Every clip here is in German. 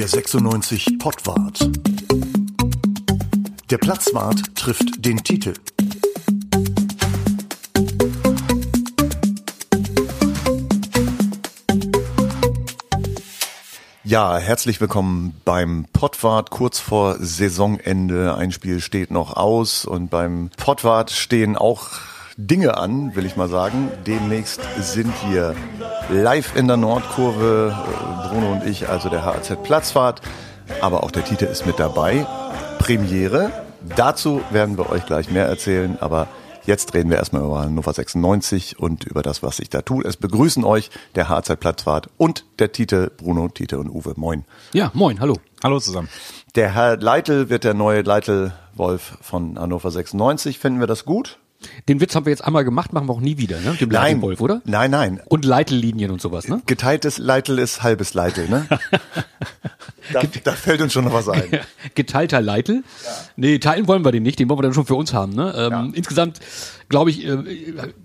Der 96 Pottwart. Der Platzwart trifft den Titel. Ja, herzlich willkommen beim Pottwart kurz vor Saisonende. Ein Spiel steht noch aus und beim Pottwart stehen auch Dinge an, will ich mal sagen. Demnächst sind wir live in der Nordkurve, äh, Bruno und ich, also der HAZ Platzfahrt. Aber auch der Tite ist mit dabei. Premiere. Dazu werden wir euch gleich mehr erzählen, aber Jetzt reden wir erstmal über Hannover 96 und über das, was sich da tut. Es begrüßen euch der HZ Platzfahrt und der Tite, Bruno, Tite und Uwe. Moin. Ja, moin, hallo. Hallo zusammen. Der Herr Leitl wird der neue Leitl-Wolf von Hannover 96. Finden wir das gut? Den Witz haben wir jetzt einmal gemacht, machen wir auch nie wieder, ne? Dem Nein. Wolf, oder? Nein, nein. Und Leitellinien und sowas, ne? Geteiltes Leitl ist halbes Leitl, ne? da, da fällt uns schon noch was ein. Geteilter Leitel. Ja. Nee, teilen wollen wir den nicht, den wollen wir dann schon für uns haben. Ne? Ähm, ja. Insgesamt, glaube ich, äh,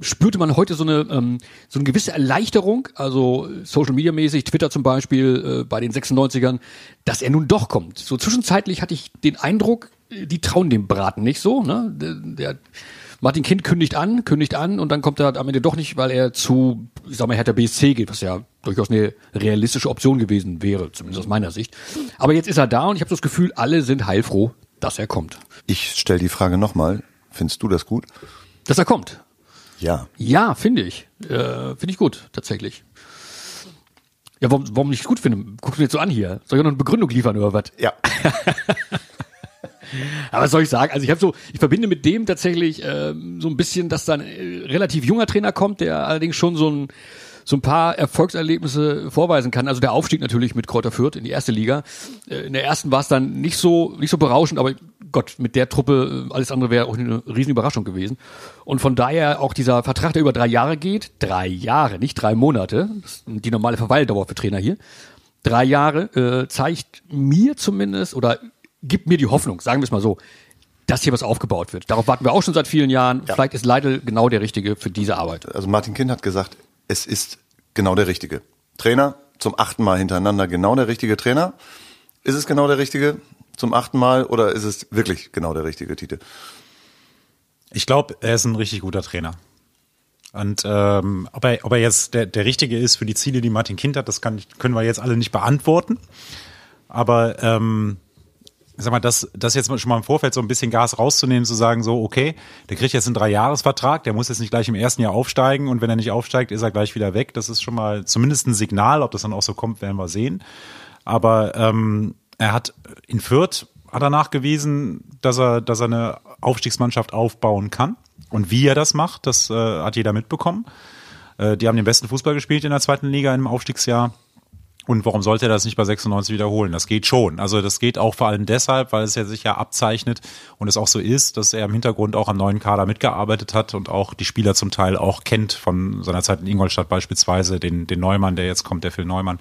spürte man heute so eine, ähm, so eine gewisse Erleichterung, also Social Media mäßig, Twitter zum Beispiel, äh, bei den 96ern, dass er nun doch kommt. So zwischenzeitlich hatte ich den Eindruck, die trauen dem Braten nicht so. Ne? Der, der Martin Kind kündigt an, kündigt an und dann kommt er am Ende doch nicht, weil er zu, ich sag mal, Hertha BSC geht, was ja durchaus eine realistische Option gewesen wäre, zumindest aus meiner Sicht. Aber jetzt ist er da und ich habe das Gefühl, alle sind heilfroh, dass er kommt. Ich stelle die Frage nochmal. Findest du das gut? Dass er kommt? Ja. Ja, finde ich. Äh, finde ich gut, tatsächlich. Ja, warum, warum nicht gut finde? Guckst du mir jetzt so an hier? Soll ich noch eine Begründung liefern oder was? Ja. Aber was soll ich sagen? Also ich habe so, ich verbinde mit dem tatsächlich äh, so ein bisschen, dass dann äh, relativ junger Trainer kommt, der allerdings schon so ein so ein paar Erfolgserlebnisse vorweisen kann. Also der Aufstieg natürlich mit Kräuter Fürth in die erste Liga. Äh, in der ersten war es dann nicht so nicht so berauschend, aber Gott, mit der Truppe, äh, alles andere wäre auch eine riesen Überraschung gewesen. Und von daher auch dieser Vertrag, der über drei Jahre geht, drei Jahre, nicht drei Monate, die normale Verweildauer für Trainer hier, drei Jahre, äh, zeigt mir zumindest oder gibt mir die Hoffnung, sagen wir es mal so, dass hier was aufgebaut wird. Darauf warten wir auch schon seit vielen Jahren. Ja. Vielleicht ist Leidl genau der Richtige für diese Arbeit. Also Martin Kind hat gesagt, es ist genau der Richtige. Trainer zum achten Mal hintereinander genau der richtige Trainer. Ist es genau der Richtige zum achten Mal oder ist es wirklich genau der richtige Titel? Ich glaube, er ist ein richtig guter Trainer. Und ähm, ob, er, ob er jetzt der, der Richtige ist für die Ziele, die Martin Kind hat, das kann, können wir jetzt alle nicht beantworten. Aber ähm, sag mal, das, das jetzt schon mal im Vorfeld so ein bisschen Gas rauszunehmen, zu sagen, so, okay, der kriegt jetzt einen Dreijahresvertrag, der muss jetzt nicht gleich im ersten Jahr aufsteigen und wenn er nicht aufsteigt, ist er gleich wieder weg. Das ist schon mal zumindest ein Signal, ob das dann auch so kommt, werden wir sehen. Aber ähm, er hat in Fürth hat er nachgewiesen, dass er, dass er eine Aufstiegsmannschaft aufbauen kann. Und wie er das macht, das äh, hat jeder mitbekommen. Äh, die haben den besten Fußball gespielt in der zweiten Liga im Aufstiegsjahr. Und warum sollte er das nicht bei 96 wiederholen? Das geht schon. Also das geht auch vor allem deshalb, weil es ja sich ja abzeichnet und es auch so ist, dass er im Hintergrund auch am neuen Kader mitgearbeitet hat und auch die Spieler zum Teil auch kennt von seiner Zeit in Ingolstadt beispielsweise, den, den Neumann, der jetzt kommt, der Phil Neumann.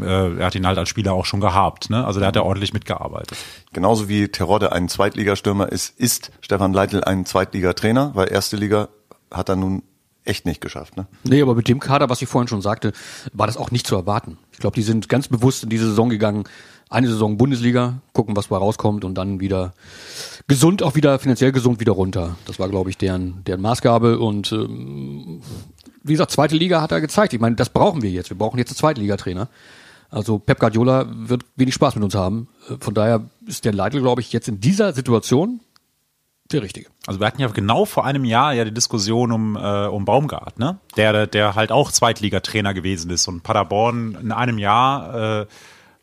Äh, er hat ihn halt als Spieler auch schon gehabt. Ne? Also der hat ja ordentlich mitgearbeitet. Genauso wie Terodde ein Zweitligastürmer ist, ist Stefan Leitl ein Zweitligatrainer, weil erste Liga hat er nun echt nicht geschafft. Ne? Nee, aber mit dem Kader, was ich vorhin schon sagte, war das auch nicht zu erwarten. Ich glaube, die sind ganz bewusst in diese Saison gegangen. Eine Saison Bundesliga, gucken, was da rauskommt und dann wieder gesund, auch wieder finanziell gesund wieder runter. Das war, glaube ich, deren, deren Maßgabe. Und ähm, wie gesagt, zweite Liga hat er gezeigt. Ich meine, das brauchen wir jetzt. Wir brauchen jetzt einen Zweitligatrainer. Also Pep Guardiola wird wenig Spaß mit uns haben. Äh, von daher ist der Leitl, glaube ich, jetzt in dieser Situation der Richtige. Also wir hatten ja genau vor einem Jahr ja die Diskussion um, äh, um Baumgart, ne? Der, der halt auch Zweitligatrainer gewesen ist und Paderborn in einem Jahr äh,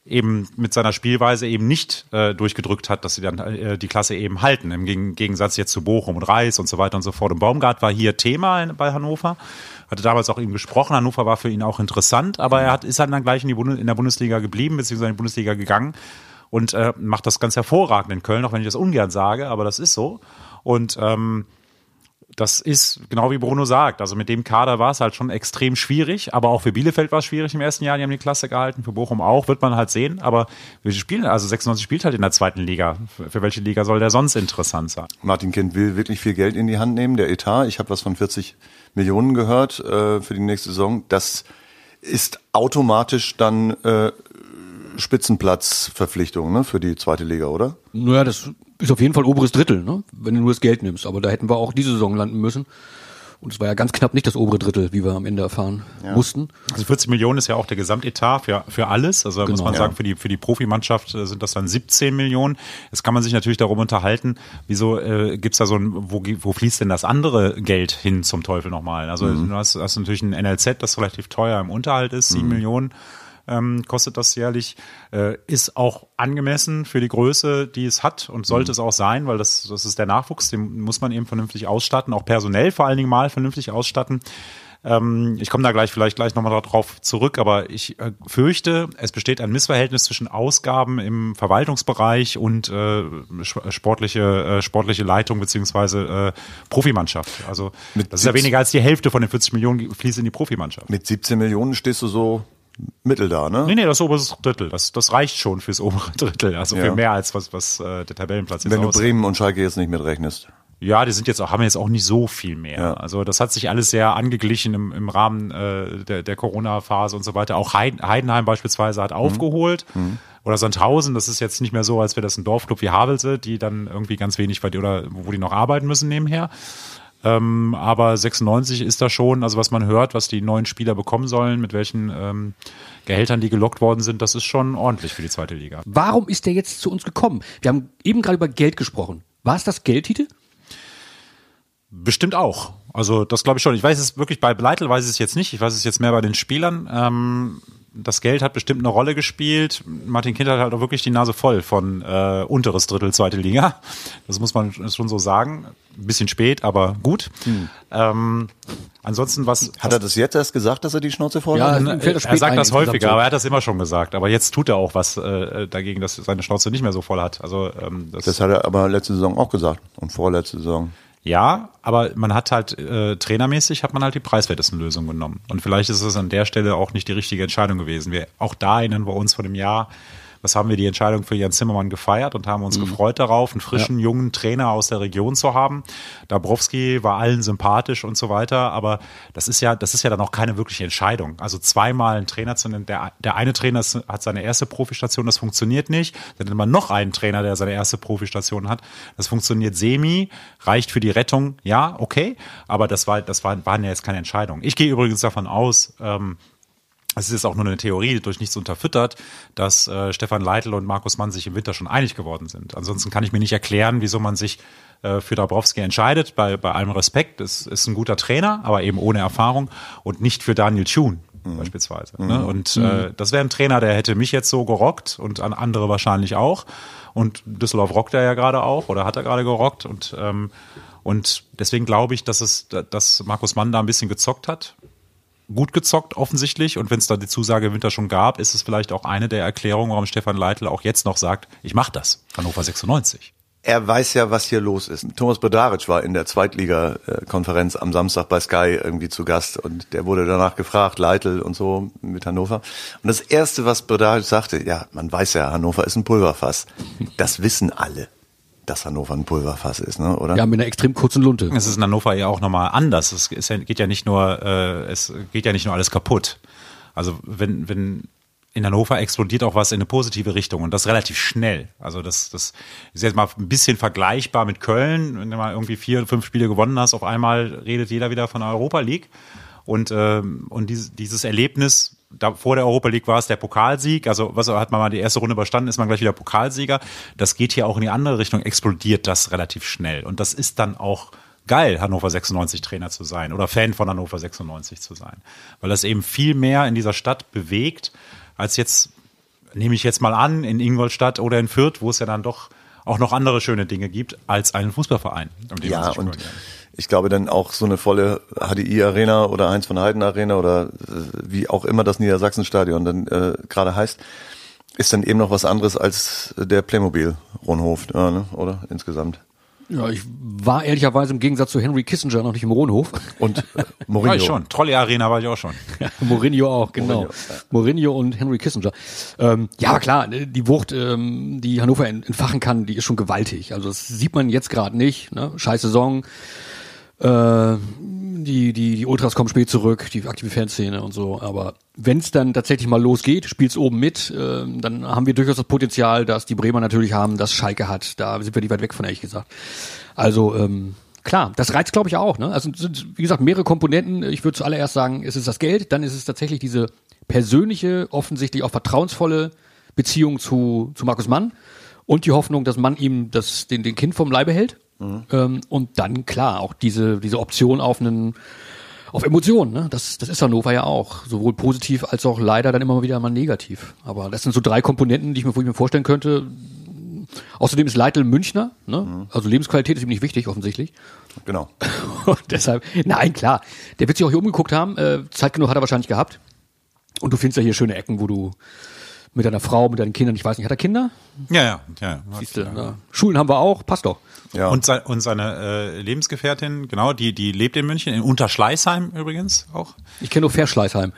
eben mit seiner Spielweise eben nicht äh, durchgedrückt hat, dass sie dann äh, die Klasse eben halten, im Gegensatz jetzt zu Bochum und Reis und so weiter und so fort. Und Baumgart war hier Thema bei Hannover, hatte damals auch ihm gesprochen. Hannover war für ihn auch interessant, aber er hat, ist halt dann gleich in, die Bundes in der Bundesliga geblieben, beziehungsweise in die Bundesliga gegangen und äh, macht das ganz hervorragend in Köln, auch wenn ich das ungern sage, aber das ist so. Und ähm, das ist genau wie Bruno sagt. Also mit dem Kader war es halt schon extrem schwierig, aber auch für Bielefeld war es schwierig im ersten Jahr. Die haben die Klasse gehalten, für Bochum auch, wird man halt sehen. Aber wir spielen, also 96 spielt halt in der zweiten Liga. Für welche Liga soll der sonst interessant sein? Martin Kind will wirklich viel Geld in die Hand nehmen, der Etat. Ich habe was von 40 Millionen gehört äh, für die nächste Saison. Das ist automatisch dann äh, Spitzenplatzverpflichtung ne, für die zweite Liga, oder? Naja, das ist auf jeden Fall oberes Drittel, ne? wenn du nur das Geld nimmst. Aber da hätten wir auch diese Saison landen müssen. Und es war ja ganz knapp nicht das obere Drittel, wie wir am Ende erfahren ja. mussten. Also 40 Millionen ist ja auch der Gesamtetat für, für alles. Also genau, muss man ja. sagen, für die, für die Profimannschaft äh, sind das dann 17 Millionen. Jetzt kann man sich natürlich darum unterhalten, wieso äh, gibt's da so ein, wo, wo fließt denn das andere Geld hin zum Teufel nochmal? Also mhm. du hast, hast natürlich ein NLZ, das relativ teuer im Unterhalt ist, 7 mhm. Millionen ähm, kostet das jährlich, äh, ist auch angemessen für die Größe, die es hat und sollte mhm. es auch sein, weil das, das ist der Nachwuchs, den muss man eben vernünftig ausstatten, auch personell vor allen Dingen mal vernünftig ausstatten. Ähm, ich komme da gleich vielleicht gleich nochmal darauf zurück, aber ich äh, fürchte, es besteht ein Missverhältnis zwischen Ausgaben im Verwaltungsbereich und äh, sportliche, äh, sportliche Leitung beziehungsweise äh, Profimannschaft. Also Mit das ist ja weniger als die Hälfte von den 40 Millionen fließt in die Profimannschaft. Mit 17 Millionen stehst du so Mittel da, ne? Nee, nee, das obere Drittel. Das, das reicht schon fürs obere Drittel. Also ja. viel mehr als was, was äh, der Tabellenplatz ist. Wenn du Bremen und Schalke jetzt nicht mitrechnest. Ja, die sind jetzt auch, haben jetzt auch nicht so viel mehr. Ja. Also das hat sich alles sehr angeglichen im, im Rahmen äh, der, der Corona-Phase und so weiter. Auch Heidenheim beispielsweise hat mhm. aufgeholt. Mhm. Oder Sandhausen, das ist jetzt nicht mehr so, als wäre das ein Dorfclub wie Havelse, die dann irgendwie ganz wenig bei dir oder wo die noch arbeiten müssen nebenher. Ähm, aber 96 ist da schon, also was man hört, was die neuen Spieler bekommen sollen, mit welchen ähm, Gehältern die gelockt worden sind, das ist schon ordentlich für die zweite Liga. Warum ist der jetzt zu uns gekommen? Wir haben eben gerade über Geld gesprochen. War es das Geldtitel? Bestimmt auch. Also das glaube ich schon. Ich weiß es wirklich bei Bleitel weiß ich es jetzt nicht. Ich weiß es jetzt mehr bei den Spielern. Ähm, das Geld hat bestimmt eine Rolle gespielt. Martin Kind hat halt auch wirklich die Nase voll von äh, unteres Drittel zweite Liga. Das muss man schon so sagen. Ein bisschen spät, aber gut. Hm. Ähm, ansonsten was. Hat er das jetzt erst gesagt, dass er die Schnauze voll ja, hat? Er, er sagt das häufiger, aber er hat das immer schon gesagt. Aber jetzt tut er auch was äh, dagegen, dass seine Schnauze nicht mehr so voll hat. Also ähm, das, das hat er aber letzte Saison auch gesagt und vorletzte Saison. Ja, aber man hat halt äh, trainermäßig hat man halt die preiswertesten Lösungen genommen. Und vielleicht ist es an der Stelle auch nicht die richtige Entscheidung gewesen. Wir, auch da erinnern wir uns vor dem Jahr, was haben wir die Entscheidung für Jan Zimmermann gefeiert und haben uns mhm. gefreut darauf, einen frischen, ja. jungen Trainer aus der Region zu haben. Dabrowski war allen sympathisch und so weiter, aber das ist ja, das ist ja dann auch keine wirkliche Entscheidung. Also zweimal einen Trainer zu nennen, der, der eine Trainer hat seine erste Profistation, das funktioniert nicht. Dann nimmt man noch einen Trainer, der seine erste Profistation hat. Das funktioniert semi, reicht für die Rettung, ja, okay, aber das war, das war, waren ja jetzt keine Entscheidungen. Ich gehe übrigens davon aus, ähm, es ist auch nur eine Theorie, durch nichts unterfüttert, dass äh, Stefan Leitl und Markus Mann sich im Winter schon einig geworden sind. Ansonsten kann ich mir nicht erklären, wieso man sich äh, für Dabrowski entscheidet. Bei, bei allem Respekt, es ist ein guter Trainer, aber eben ohne Erfahrung und nicht für Daniel Thune mhm. beispielsweise. Mhm. Ne? Und mhm. äh, das wäre ein Trainer, der hätte mich jetzt so gerockt und an andere wahrscheinlich auch. Und Düsseldorf rockt er ja gerade auch oder hat er gerade gerockt und ähm, und deswegen glaube ich, dass es, dass Markus Mann da ein bisschen gezockt hat gut gezockt offensichtlich und wenn es da die Zusage im Winter schon gab, ist es vielleicht auch eine der Erklärungen, warum Stefan Leitl auch jetzt noch sagt, ich mache das. Hannover 96. Er weiß ja, was hier los ist. Thomas Bedaric war in der Zweitliga-Konferenz am Samstag bei Sky irgendwie zu Gast und der wurde danach gefragt, Leitl und so mit Hannover. Und das Erste, was Bedaric sagte, ja, man weiß ja, Hannover ist ein Pulverfass. Das wissen alle dass Hannover ein Pulverfass ist, ne? oder? Ja, mit einer extrem kurzen Lunte. Es ist in Hannover ja auch nochmal anders. Es, es geht ja nicht nur, äh, es geht ja nicht nur alles kaputt. Also wenn, wenn in Hannover explodiert auch was in eine positive Richtung und das relativ schnell. Also das, das ist jetzt mal ein bisschen vergleichbar mit Köln. Wenn du mal irgendwie vier, fünf Spiele gewonnen hast, auf einmal redet jeder wieder von der Europa League. Und, ähm, und dieses, dieses Erlebnis da vor der Europa League war es der Pokalsieg. Also was hat man mal die erste Runde überstanden, ist man gleich wieder Pokalsieger. Das geht hier auch in die andere Richtung, explodiert das relativ schnell. Und das ist dann auch geil, Hannover 96 Trainer zu sein oder Fan von Hannover 96 zu sein. Weil das eben viel mehr in dieser Stadt bewegt, als jetzt, nehme ich jetzt mal an, in Ingolstadt oder in Fürth, wo es ja dann doch auch noch andere schöne Dinge gibt, als einen Fußballverein. Um ja, und ich glaube dann auch so eine volle HDI Arena oder Heinz von Heiden Arena oder äh, wie auch immer das Niedersachsen-Stadion dann äh, gerade heißt, ist dann eben noch was anderes als der Playmobil Ronhof, ja, ne? oder insgesamt. Ja, ich war ehrlicherweise im Gegensatz zu Henry Kissinger noch nicht im Ronhof. Und äh, Mourinho. War ich schon. Trolley Arena war ich auch schon. Ja, Mourinho auch, genau. Mourinho, ja. Mourinho und Henry Kissinger. Ähm, ja, klar, ne, die Wucht, ähm, die Hannover entfachen kann, die ist schon gewaltig. Also das sieht man jetzt gerade nicht. Ne? Scheiß Saison Äh, die, die, die Ultras kommen spät zurück, die aktive Fanszene und so. Aber wenn es dann tatsächlich mal losgeht, spielt's oben mit, äh, dann haben wir durchaus das Potenzial, dass die Bremer natürlich haben, dass Schalke hat. Da sind wir nicht weit weg von, ehrlich gesagt. Also, ähm, klar, das reizt, glaube ich, auch. Ne? Also sind, wie gesagt, mehrere Komponenten. Ich würde zuallererst sagen, es ist das Geld, dann ist es tatsächlich diese persönliche, offensichtlich auch vertrauensvolle Beziehung zu, zu Markus Mann und die Hoffnung, dass Mann ihm das, den, den Kind vom Leibe hält. Ähm, und dann, klar, auch diese, diese Option auf einen, auf Emotionen, ne? Das, das ist Hannover ja auch. Sowohl positiv als auch leider dann immer mal wieder mal negativ. Aber das sind so drei Komponenten, die ich mir, wo ich mir vorstellen könnte. Außerdem ist Leitl Münchner, ne? Also Lebensqualität ist ihm nicht wichtig, offensichtlich. Genau. Und deshalb, nein, klar. Der wird sich auch hier umgeguckt haben. Äh, Zeit genug hat er wahrscheinlich gehabt. Und du findest ja hier schöne Ecken, wo du mit deiner Frau, mit deinen Kindern, ich weiß nicht, hat er Kinder? Ja, ja, ja. Siehst du, ne? Schulen haben wir auch, passt doch. Ja. Und, sein, und seine äh, Lebensgefährtin, genau, die, die lebt in München, in Unterschleißheim übrigens auch. Ich kenne nur Verschleißheim.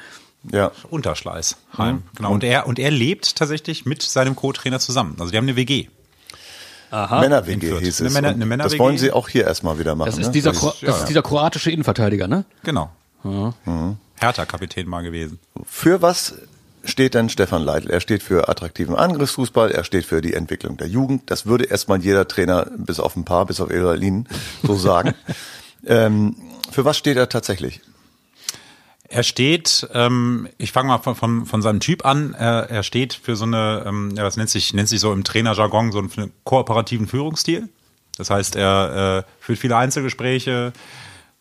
ja. Unterschleißheim, genau. Und er, und er lebt tatsächlich mit seinem Co-Trainer zusammen. Also die haben eine WG. Männer-WG Fürth. hieß Eine es. Männer- Und eine Männer- das wollen sie auch hier erstmal wieder machen. Das ist ne? dieser, Das Kro das ist dieser kroatische Innenverteidiger, ne? Genau. Hertha-Kapitän mal gewesen. Für was steht denn Stefan Leitl? Er steht für attraktiven Angriffsfußball, er steht für die Entwicklung der Jugend. Das würde erstmal jeder Trainer, bis auf ein paar, bis auf Elalin, so sagen. ähm, für was steht er tatsächlich? Er steht, ähm, ich fange mal von, von, von seinem Typ an, er, er steht für so eine, ähm, ja, was nennt sich, nennt sich so im Trainerjargon, so einen kooperativen Führungsstil. Das heißt, er äh, führt viele Einzelgespräche,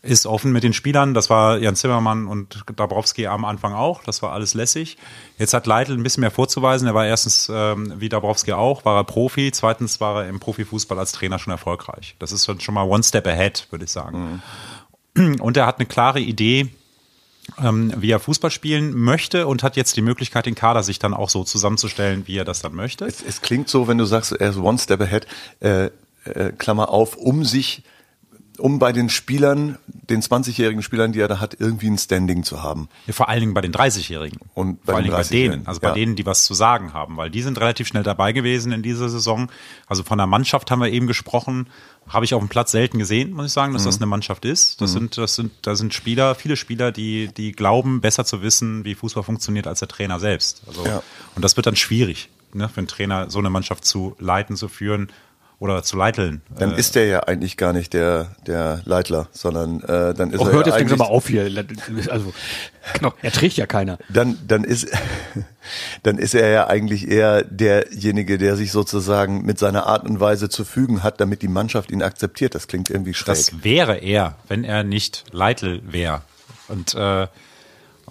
ist offen mit den Spielern. Das war Jan Zimmermann und Dabrowski am Anfang auch. Das war alles lässig. Jetzt hat Leitl ein bisschen mehr vorzuweisen. Er war erstens, ähm, wie Dabrowski auch, war er Profi. Zweitens war er im Profifußball als Trainer schon erfolgreich. Das ist schon mal one step ahead, würde ich sagen. Und er hat eine klare Idee, ähm, wie er Fußball spielen möchte und hat jetzt die Möglichkeit, den Kader sich dann auch so zusammenzustellen, wie er das dann möchte. Es, es klingt so, wenn du sagst, er ist one step ahead, äh, äh, Klammer auf, um sich, um bei den Spielern, den 20-jährigen Spielern, die er da hat, irgendwie ein Standing zu haben. Ja, vor allen Dingen bei den 30-Jährigen. Und bei vor allen Dingen bei 30-Jährigen, denen, also bei ja. denen, die was zu sagen haben, weil die sind relativ schnell dabei gewesen in dieser Saison. Also von der Mannschaft haben wir eben gesprochen, habe ich auf dem Platz selten gesehen, muss ich sagen, dass das Mhm. eine Mannschaft ist. Das sind, das sind, da sind Spieler, viele Spieler, die, die glauben, besser zu wissen, wie Fußball funktioniert als der Trainer selbst. Also, Ja. und das wird dann schwierig, ne, für einen Trainer so eine Mannschaft zu leiten, zu führen oder zu leiteln. Dann Äh, ist der ja eigentlich gar nicht der, der Leitler, sondern äh, dann ist Oh, er hört ja jetzt mal auf hier. Also, genau, er trägt ja keiner. dann, dann ist, dann ist er ja eigentlich eher derjenige, der sich sozusagen mit seiner Art und Weise zu fügen hat, damit die Mannschaft ihn akzeptiert. Das klingt irgendwie schräg. Das wäre er, wenn er nicht Leitl wäre. Und, äh,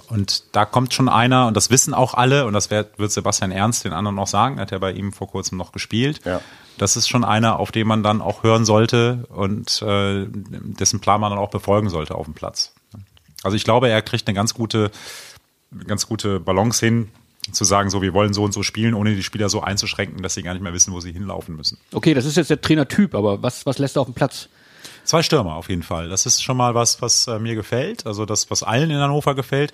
und da kommt schon einer, und das wissen auch alle, und das wird, wird Sebastian Ernst den anderen noch sagen, hat er bei ihm vor kurzem noch gespielt. Ja. Das ist schon einer, auf den man dann auch hören sollte und äh, dessen Plan man dann auch befolgen sollte auf dem Platz. Also ich glaube, er kriegt eine ganz gute, ganz gute Balance hin, zu sagen, so, wir wollen so und so spielen, ohne die Spieler so einzuschränken, dass sie gar nicht mehr wissen, wo sie hinlaufen müssen. Okay, das ist jetzt der Trainertyp, aber was, was lässt er auf dem Platz? Zwei Stürmer auf jeden Fall. Das ist schon mal was, was äh, mir gefällt. Also das, was allen in Hannover gefällt.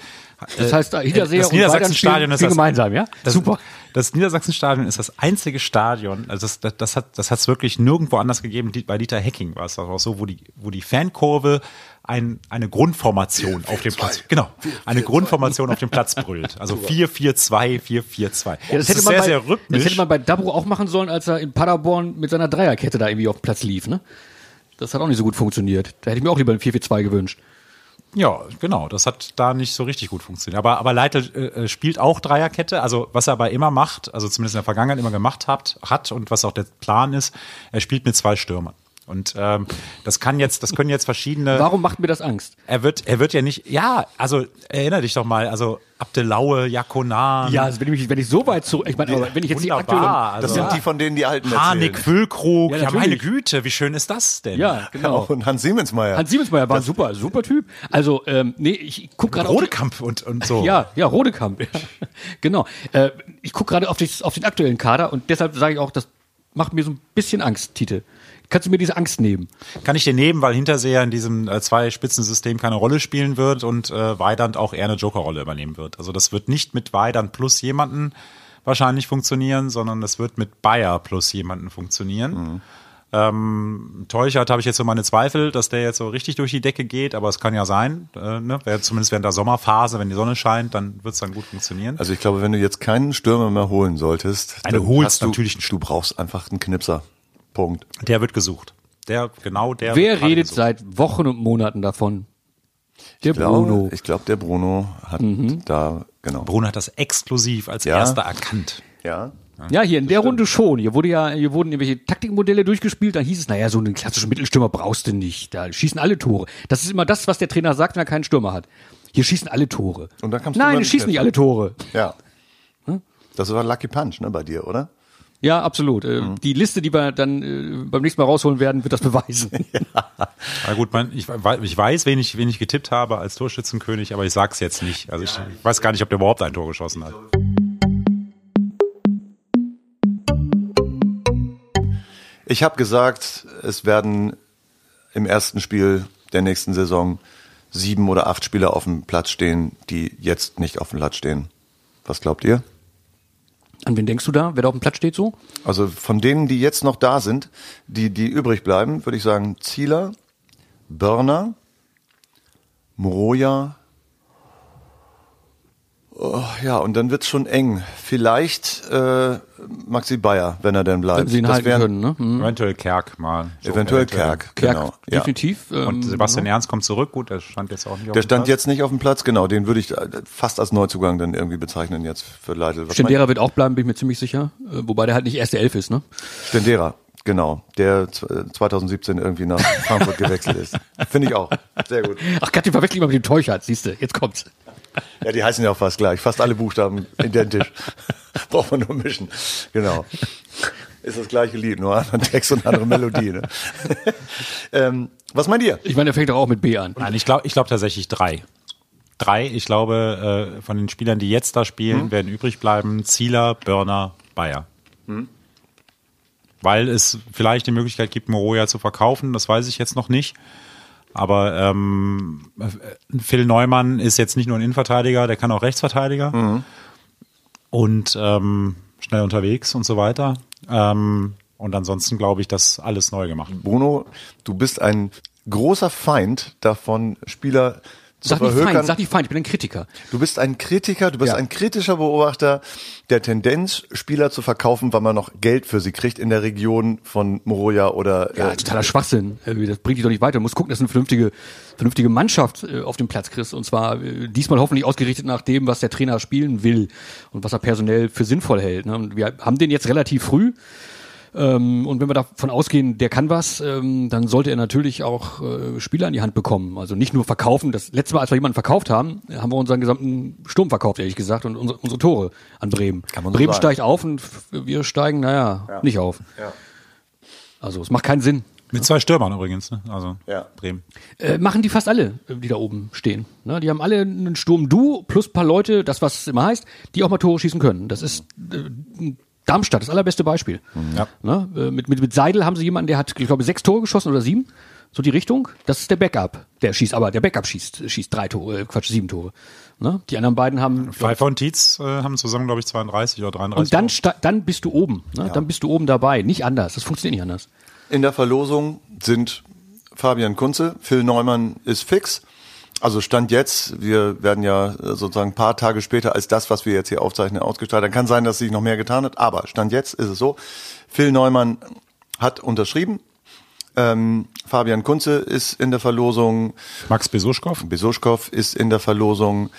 Das heißt, da Hinterseher das und Weidern Niedersachsenstadion ist das, gemeinsam, ja? das, Super. Das Niedersachsenstadion ist das einzige Stadion, also das, das, das hat das hat's wirklich nirgendwo anders gegeben. Bei Dieter Hecking war es das auch so, wo die, wo die Fankurve ein, eine Grundformation auf dem Platz, genau, eine Grundformation auf dem Platz brüllt. Also 4-4-2, 4-4-2. Ja, das, das, hätte ist man sehr, bei, sehr rhythmisch. das hätte man bei Dabro auch machen sollen, als er in Paderborn mit seiner Dreierkette da irgendwie auf dem Platz lief, ne? Das hat auch nicht so gut funktioniert. Da hätte ich mir auch lieber ein 4-4-2 gewünscht. Ja, genau. Das hat da nicht so richtig gut funktioniert. Aber, aber Leitl äh, äh, spielt auch Dreierkette. Also was er aber immer macht, also zumindest in der Vergangenheit immer gemacht hat, hat und was auch der Plan ist, er spielt mit zwei Stürmern. Und ähm, das kann jetzt, das können jetzt verschiedene. Warum macht mir das Angst? Er wird, er wird ja nicht. Ja, also erinnere dich doch mal. Also Abdelaue, Jakonan, Ja, also wenn ich, wenn ich so weit zurück, ich meine, aber wenn ich jetzt die aktuelle, wunderbar. Das Also, sind die, von denen die Alten Harnik. Füllkrug. Ja, Ja, meine. Güte, wie schön ist das denn? ja, genau. Und Hans Siemensmeier. Hans Siemensmeier war ein super, super Typ. Also, ähm, nee, ich guck gerade auf die- Rodekamp und, und so. Ja, ja, Rodekamp. Ja. genau. Äh, ich gucke gerade auf, das- auf den aktuellen Kader und deshalb sage ich auch, das macht mir so ein bisschen Angst, Tite. Kannst du mir diese Angst nehmen? Kann ich dir nehmen, weil Hinterseher in diesem äh, Zwei-Spitzen-System keine Rolle spielen wird und äh, Weidand auch eher eine Jokerrolle übernehmen wird. Also das wird nicht mit Weidand plus jemanden wahrscheinlich funktionieren, sondern das wird mit Bayer plus jemanden funktionieren. Ähm, Teuchert habe ich jetzt so meine Zweifel, dass der jetzt so richtig durch die Decke geht, aber es kann ja sein. Äh, ne? Zumindest während der Sommerphase, wenn die Sonne scheint, dann wird es dann gut funktionieren. Also ich glaube, wenn du jetzt keinen Stürmer mehr holen solltest, Eine dann holst hast du, natürlich du brauchst einfach einen Knipser. Punkt. Der wird gesucht. Der, genau der. Wer redet gesucht. seit Wochen und Monaten davon? Der Ich glaube, Bruno. Ich glaube, der Bruno hat da, genau. Bruno hat das exklusiv als Ja. erster erkannt. Ja. Ja, hier in der Runde schon. Hier wurde ja, hier wurden irgendwelche Taktikmodelle durchgespielt. Da hieß es, naja, so einen klassischen Mittelstürmer brauchst du nicht. Da schießen alle Tore. Das ist immer das, was der Trainer sagt, wenn er keinen Stürmer hat. Hier schießen alle Tore. Und da kamst Nein, es schießen nicht alle Tore. Ja. Das war Lucky Punch, ne, bei dir, oder? Ja, absolut. Äh, Mhm. Die Liste, die wir dann äh, beim nächsten Mal rausholen werden, wird das beweisen. Na gut, man, ich, ich weiß, wen ich, wen ich getippt habe als Torschützenkönig, aber ich sag's jetzt nicht. Also ich, ich weiß gar nicht, ob der überhaupt ein Tor geschossen hat. Ich habe gesagt, es werden im ersten Spiel der nächsten Saison sieben oder acht Spieler auf dem Platz stehen, die jetzt nicht auf dem Platz stehen. Was glaubt ihr? An wen denkst du da? Wer da auf dem Platz steht so? Also von denen, die jetzt noch da sind, die, die übrig bleiben, würde ich sagen Zieler, Börner, Moroja. Oh, ja, und dann wird's schon eng. Vielleicht äh, Maxi Bayer, wenn er denn bleibt. Wenn sie ihn Das halten können, ne? Hm. Eventuell Kerk mal. So, Eventuell Kerk, Kerk, genau. Ja. definitiv. Ähm, Und Sebastian Ernst kommt zurück. Gut, der stand jetzt auch nicht auf Der dem stand Platz. jetzt nicht auf dem Platz, genau. Den würde ich äh, fast als Neuzugang dann irgendwie bezeichnen jetzt für Leitl. Was Stendera wird auch bleiben, bin ich mir ziemlich sicher. Äh, Wobei der halt nicht erste Elf ist, ne? Stendera, genau. Der z- 2017 irgendwie nach Frankfurt gewechselt ist. Finde ich auch. Sehr gut. Ach Gott, den verwechsel ich mal mit dem Teuchert, siehst du, jetzt kommt's. Ja, die heißen ja auch fast gleich. Fast alle Buchstaben identisch. Braucht man nur mischen. Genau. Ist das gleiche Lied, nur anderer Text und andere Melodie. Ne? ähm, was meint ihr? Ich meine, der fängt doch auch mit B an. Nein, ich glaube ich glaub tatsächlich drei. Drei, ich glaube, äh, von den Spielern, die jetzt da spielen, Hm? werden übrig bleiben Zieler, Börner, Bayer. Hm? Weil es vielleicht die Möglichkeit gibt, Moroja zu verkaufen, das weiß ich jetzt noch nicht. Aber ähm, äh, Phil Neumann ist jetzt nicht nur ein Innenverteidiger, der kann auch Rechtsverteidiger. Hm? Und ähm, schnell unterwegs und so weiter. Ähm, und ansonsten glaube ich, dass alles neu gemacht. Bruno, du bist ein großer Feind davon, Spieler Sag nicht verhökern. Feind, sag nicht Feind, ich bin ein Kritiker. Du bist ein Kritiker, du bist Ja. ein kritischer Beobachter der Tendenz, Spieler zu verkaufen, weil man noch Geld für sie kriegt in der Region von Moroja oder Ja, äh, totaler Schwachsinn. Äh, Das bringt dich doch nicht weiter. Du musst gucken, dass du eine vernünftige, vernünftige Mannschaft äh, auf dem Platz kriegst. Und zwar äh, diesmal hoffentlich ausgerichtet nach dem, was der Trainer spielen will und was er personell für sinnvoll hält. ne? Und wir haben den jetzt relativ früh. Ähm, und wenn wir davon ausgehen, der kann was, ähm, dann sollte er natürlich auch äh, Spieler in die Hand bekommen. Also nicht nur verkaufen. Das letzte Mal, als wir jemanden verkauft haben, haben wir unseren gesamten Sturm verkauft, ehrlich gesagt, und unsere, unsere Tore an Bremen. Kann man so Bremen sagen. steigt auf und wir steigen, naja, nicht auf. Ja. Also es macht keinen Sinn. Mit zwei Stürmern übrigens, ne? also Ja. Bremen. Äh, machen die fast alle, äh, die da oben stehen. Ne? Die haben alle einen Sturm-Du plus ein paar Leute, das was immer heißt, die auch mal Tore schießen können. Das ist äh, Darmstadt, das allerbeste Beispiel. Ja. Ne? Äh, mit, mit, mit Seidel haben sie jemanden, der hat, ich glaube, sechs Tore geschossen oder sieben. So die Richtung. Das ist der Backup. Der schießt, aber der Backup schießt, schießt drei Tore, äh, Quatsch, sieben Tore. Ne? Die anderen beiden haben. Pfeiffer und Tietz äh, haben zusammen, glaube ich, 32 oder 33. Und dann, sta- dann bist du oben. Ne? Dann bist du oben dabei. Nicht anders. Das funktioniert nicht anders. In der Verlosung sind Fabian Kunze, Phil Neumann ist fix. Also Stand jetzt, wir werden ja äh, sozusagen ein paar Tage später als das, was wir jetzt hier aufzeichnen, ausgestaltet. Kann sein, dass sich noch mehr getan hat, aber Stand jetzt ist es so. Phil Neumann hat unterschrieben. Ähm, Fabian Kunze ist in der Verlosung. Max Besuschkow. Besuschkow ist in der Verlosung.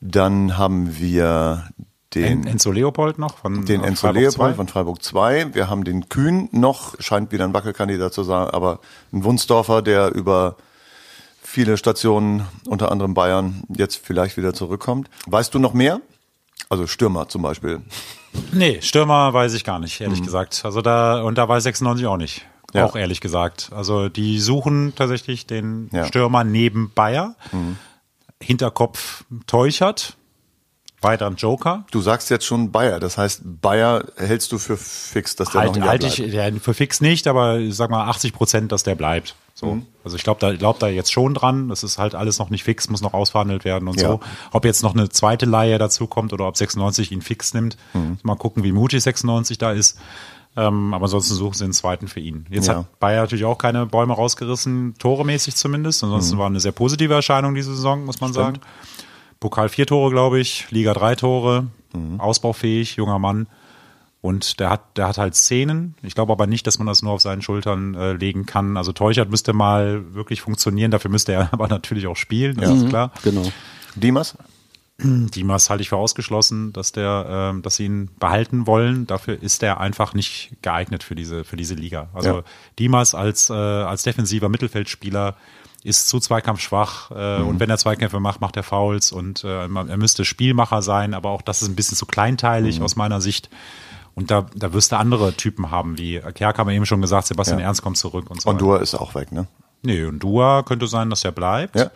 Dann haben wir den, En Enzo Leopold noch von den äh, Enzo Freiburg Leopold 2. von Freiburg 2. Wir haben den Kühn noch, scheint wieder ein Wackelkandidat zu sein, aber ein Wunsdorfer, der über viele Stationen, unter anderem Bayern, jetzt vielleicht wieder zurückkommt. Weißt du noch mehr? Also Stürmer zum Beispiel. Nee, Stürmer weiß ich gar nicht, ehrlich gesagt. Also da, und da weiß 96 auch nicht. Ja. Auch ehrlich gesagt. Also die suchen tatsächlich den Ja. Stürmer neben Bayer. Hinterkopf Teuchert. Weiter ein Joker. Du sagst jetzt schon Bayer, das heißt Bayer hältst du für fix, dass der noch Halt, ein Jahr halt ich bleibt. ja, für fix nicht, aber ich sag mal 80 Prozent, dass der bleibt. So. Mhm. Also ich glaube da, glaub da jetzt schon dran. Das ist halt alles noch nicht fix, muss noch ausverhandelt werden und Ja. so. Ob jetzt noch eine zweite Leihe dazu kommt oder ob 96 ihn fix nimmt. Mhm. Mal gucken, wie mutig 96 da ist. Ähm, aber ansonsten suchen sie einen zweiten für ihn. Jetzt Ja. hat Bayer natürlich auch keine Bäume rausgerissen, toremäßig zumindest. Ansonsten Mhm. war eine sehr positive Erscheinung diese Saison, muss man sagen. Pokal vier Tore, glaube ich, Liga drei Tore, Mhm. ausbaufähig, junger Mann. Und der hat, der hat halt Szenen. Ich glaube aber nicht, dass man das nur auf seinen Schultern äh, legen kann. Also Teuchert müsste mal wirklich funktionieren. Dafür müsste er aber natürlich auch spielen, das ist klar. Genau. Dimas? Dimas halte ich für ausgeschlossen, dass der, ähm, dass sie ihn behalten wollen. Dafür ist er einfach nicht geeignet für diese, für diese Liga. Also Ja. Dimas als, äh, als defensiver Mittelfeldspieler ist zu zweikampfschwach äh, und wenn er Zweikämpfe macht, macht er Fouls und äh, er müsste Spielmacher sein, aber auch das ist ein bisschen zu kleinteilig aus meiner Sicht. Und da, da wirst du andere Typen haben, wie Kerk haben wir eben schon gesagt, Sebastian Ja. Ernst kommt zurück und so Und. Dua ist auch weg, ne? Nee, und Dua könnte sein, dass er bleibt. Ja.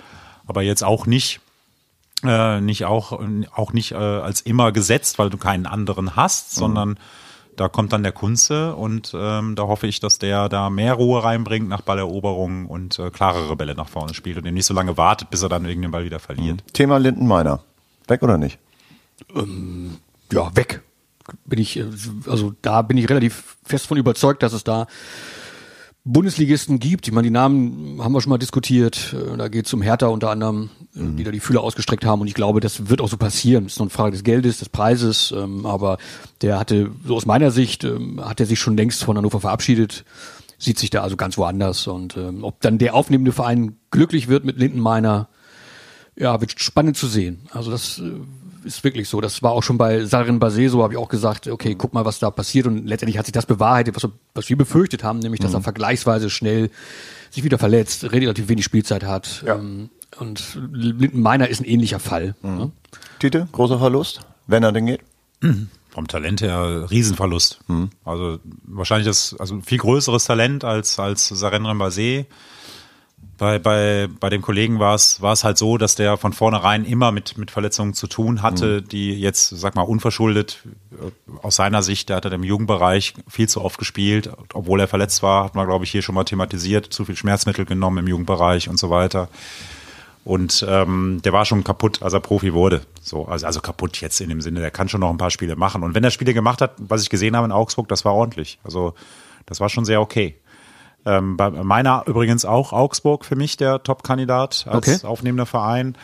Aber jetzt auch nicht, äh, nicht auch, auch nicht äh, als immer gesetzt, weil du keinen anderen hast, sondern da kommt dann der Kunze und ähm, da hoffe ich, dass der da mehr Ruhe reinbringt nach Balleroberung und äh, klarere Bälle nach vorne spielt und eben nicht so lange wartet, bis er dann irgendeinen Ball wieder verliert. Thema Lindenmeiner. Weg oder nicht? ja, weg. Bin ich, äh, also da bin ich relativ fest von überzeugt, dass es da Bundesligisten gibt. Ich meine, die Namen haben wir schon mal diskutiert. Äh, Da geht es um Hertha unter anderem, äh, die da die Fühler ausgestreckt haben. Und ich glaube, das wird auch so passieren. Das ist noch eine Frage des Geldes, des Preises. ähm, Aber der hatte, so aus meiner Sicht, ähm, hat er sich schon längst von Hannover verabschiedet. Sieht sich da also ganz woanders. Und ähm, ob dann der aufnehmende Verein glücklich wird mit Lindenmeiner, ja, wird spannend zu sehen. Also das äh, ist wirklich so. Das war auch schon bei Sarin Basé so, habe ich auch gesagt, okay, guck mal, was da passiert. Und letztendlich hat sich das bewahrheitet, was, wir- was wir befürchtet haben, nämlich, dass er vergleichsweise schnell sich wieder verletzt, relativ wenig Spielzeit hat. Ja. Ähm, Und Lindenmeiner ist ein ähnlicher Fall. ne? Tite, großer Verlust, wenn er denn geht? Vom Talent her Riesenverlust. Also wahrscheinlich das, also viel größeres Talent als, als Saren Rambasé. Bei, bei, bei dem Kollegen war es, war es halt so, dass der von vornherein immer mit, mit Verletzungen zu tun hatte, die jetzt, sag mal, unverschuldet äh, aus seiner Sicht, der hat er im Jugendbereich viel zu oft gespielt, obwohl er verletzt war, hat man, glaube ich, hier schon mal thematisiert, zu viel Schmerzmittel genommen im Jugendbereich und so weiter. Und ähm, der war schon kaputt, als er Profi wurde. So, also, also kaputt jetzt in dem Sinne, der kann schon noch ein paar Spiele machen. Und wenn er Spiele gemacht hat, was ich gesehen habe in Augsburg, das war ordentlich. Also das war schon sehr okay. Ähm, bei meiner übrigens auch Augsburg für mich der Top-Kandidat als Okay. aufnehmender Verein.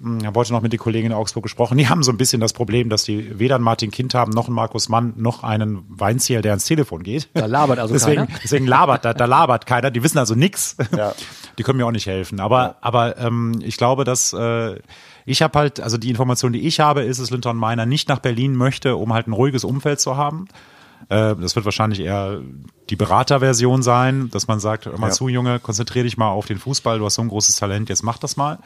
Hm, Ich habe heute noch mit den Kollegen in Augsburg gesprochen. Die haben so ein bisschen das Problem, dass die weder einen Martin Kind haben, noch einen Markus Mann, noch einen Weinzierl, der ans Telefon geht. Da labert also deswegen, keiner? Deswegen labert, da, da labert keiner. Die wissen also nix. Ja. Die können mir auch nicht helfen. Aber, aber ähm, ich glaube, dass äh, ich habe halt, also die Information, die ich habe, ist, dass Linton Meiner nicht nach Berlin möchte, um halt ein ruhiges Umfeld zu haben. Äh, das wird wahrscheinlich eher die Beraterversion sein, dass man sagt, hör mal Ja. zu, Junge, konzentrier dich mal auf den Fußball, du hast so ein großes Talent, jetzt mach das mal.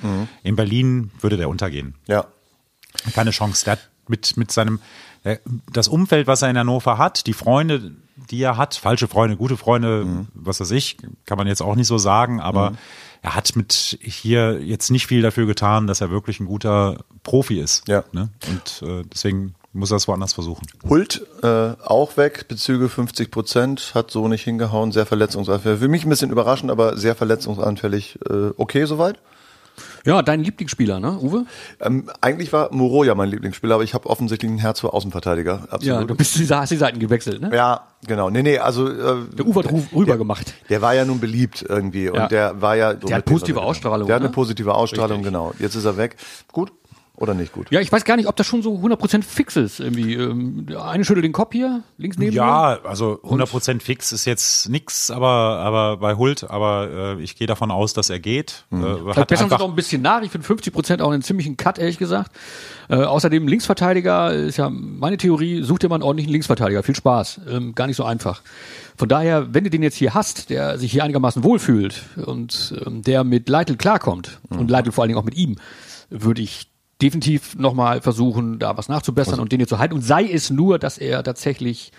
In Berlin würde der untergehen. Ja. Keine Chance. Der hat mit, mit seinem, äh, das Umfeld, was er in Hannover hat, die Freunde, die er hat, falsche Freunde, gute Freunde, Mhm. was weiß ich, kann man jetzt auch nicht so sagen, aber er hat mit hier jetzt nicht viel dafür getan, dass er wirklich ein guter Profi ist. Ja. Ne? Und äh, deswegen muss er es woanders versuchen. Hult äh, auch weg, Bezüge 50 Prozent, hat so nicht hingehauen, sehr verletzungsanfällig. Für mich ein bisschen überraschend, aber sehr verletzungsanfällig. Äh, okay soweit? Ja, dein Lieblingsspieler, ne, Uwe? Ähm, eigentlich war Moro ja mein Lieblingsspieler, aber ich habe offensichtlich ein Herz für Außenverteidiger. Absolut. Ja, du bist die, hast die Seiten gewechselt, ne? Ja, genau. Nee, nee, also äh, Der Uwe hat rü- rüber gemacht. der war ja nun beliebt irgendwie und Ja. der war ja so Der hat positive Ausstrahlung, Der hat eine ne? positive Ausstrahlung, Richtig. genau. Jetzt ist er weg. Gut oder nicht gut? Ja, ich weiß gar nicht, ob das schon so 100% fix ist. Irgendwie. Ähm, eine schüttelt den Kopf hier, links neben mir. Ja, also 100% fix ist jetzt nix, aber, aber bei Hult, aber äh, ich gehe davon aus, dass er geht. Äh, Vielleicht hat bessern sie einfach- doch ein bisschen nach. Ich finde 50% auch einen ziemlichen Cut, ehrlich gesagt. Äh, außerdem Linksverteidiger ist ja meine Theorie, such dir mal einen ordentlichen Linksverteidiger. Viel Spaß. Ähm, gar nicht so einfach. Von daher, wenn du den jetzt hier hast, der sich hier einigermaßen wohlfühlt und ähm, der mit Leitl klarkommt und Leitl vor allen Dingen auch mit ihm, würde ich definitiv nochmal versuchen, da was nachzubessern und den hier zu halten. Und sei es nur, dass er tatsächlich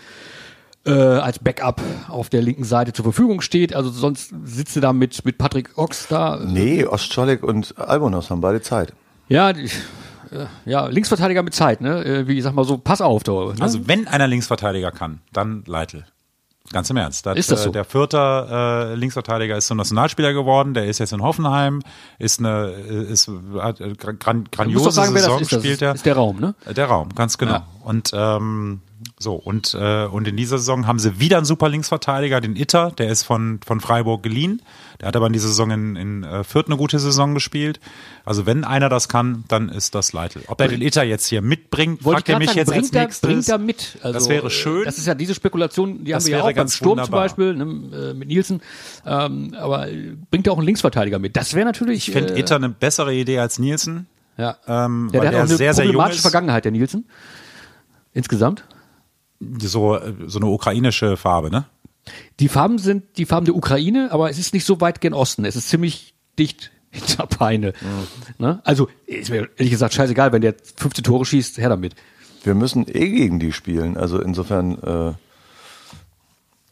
äh, als Backup auf der linken Seite zur Verfügung steht. Also sonst sitzt du da mit, mit Patrick Ox da. Nee, Ostscholek und Albonos haben beide Zeit. Ja, die, äh, ja, Linksverteidiger mit Zeit, ne? Äh, Wie ich sag mal so, pass auf, da. Ne? Also wenn einer Linksverteidiger kann, dann Leitl. Ganz im Ernst. Da hat, Ist das äh, so? Der vierte äh, Linksverteidiger ist zum Nationalspieler geworden, der ist jetzt in Hoffenheim, ist eine äh, ist hat äh, gran, grandiose sagen, Saison das ist. Das spielt er. ist der Raum, ne? Der Raum, ganz genau. Ja. Und ähm, So, und, äh, und in dieser Saison haben sie wieder einen super Linksverteidiger, den Itter, der ist von, von Freiburg geliehen. Der hat aber in dieser Saison in, in äh, Fürth eine gute Saison gespielt. Also wenn einer das kann, dann ist das Leitl. Ob er den Itter jetzt hier mitbringt, fragt er ich mich gerade jetzt sagen, als bringt er, nächstes. bringt er mit. Also, Das wäre schön. Das ist ja diese Spekulation, die Das haben wir ja auch beim Sturm wunderbar. zum Beispiel, ne, äh, mit Nielsen. Ähm, aber bringt er auch einen Linksverteidiger mit. Das wäre natürlich. Ich finde äh, Itter eine bessere Idee als Nielsen. Ja. ähm, ja, weil der hat auch eine sehr, sehr jung problematische ist. Vergangenheit, der Nielsen. Insgesamt. So, so eine ukrainische Farbe, ne? Die Farben sind die Farben der Ukraine, aber es ist nicht so weit gen Osten. Es ist ziemlich dicht hinter Peine. Ne? Also ist mir ehrlich gesagt scheißegal, wenn der 15 Tore schießt, her damit. Wir müssen eh gegen die spielen. Also insofern äh,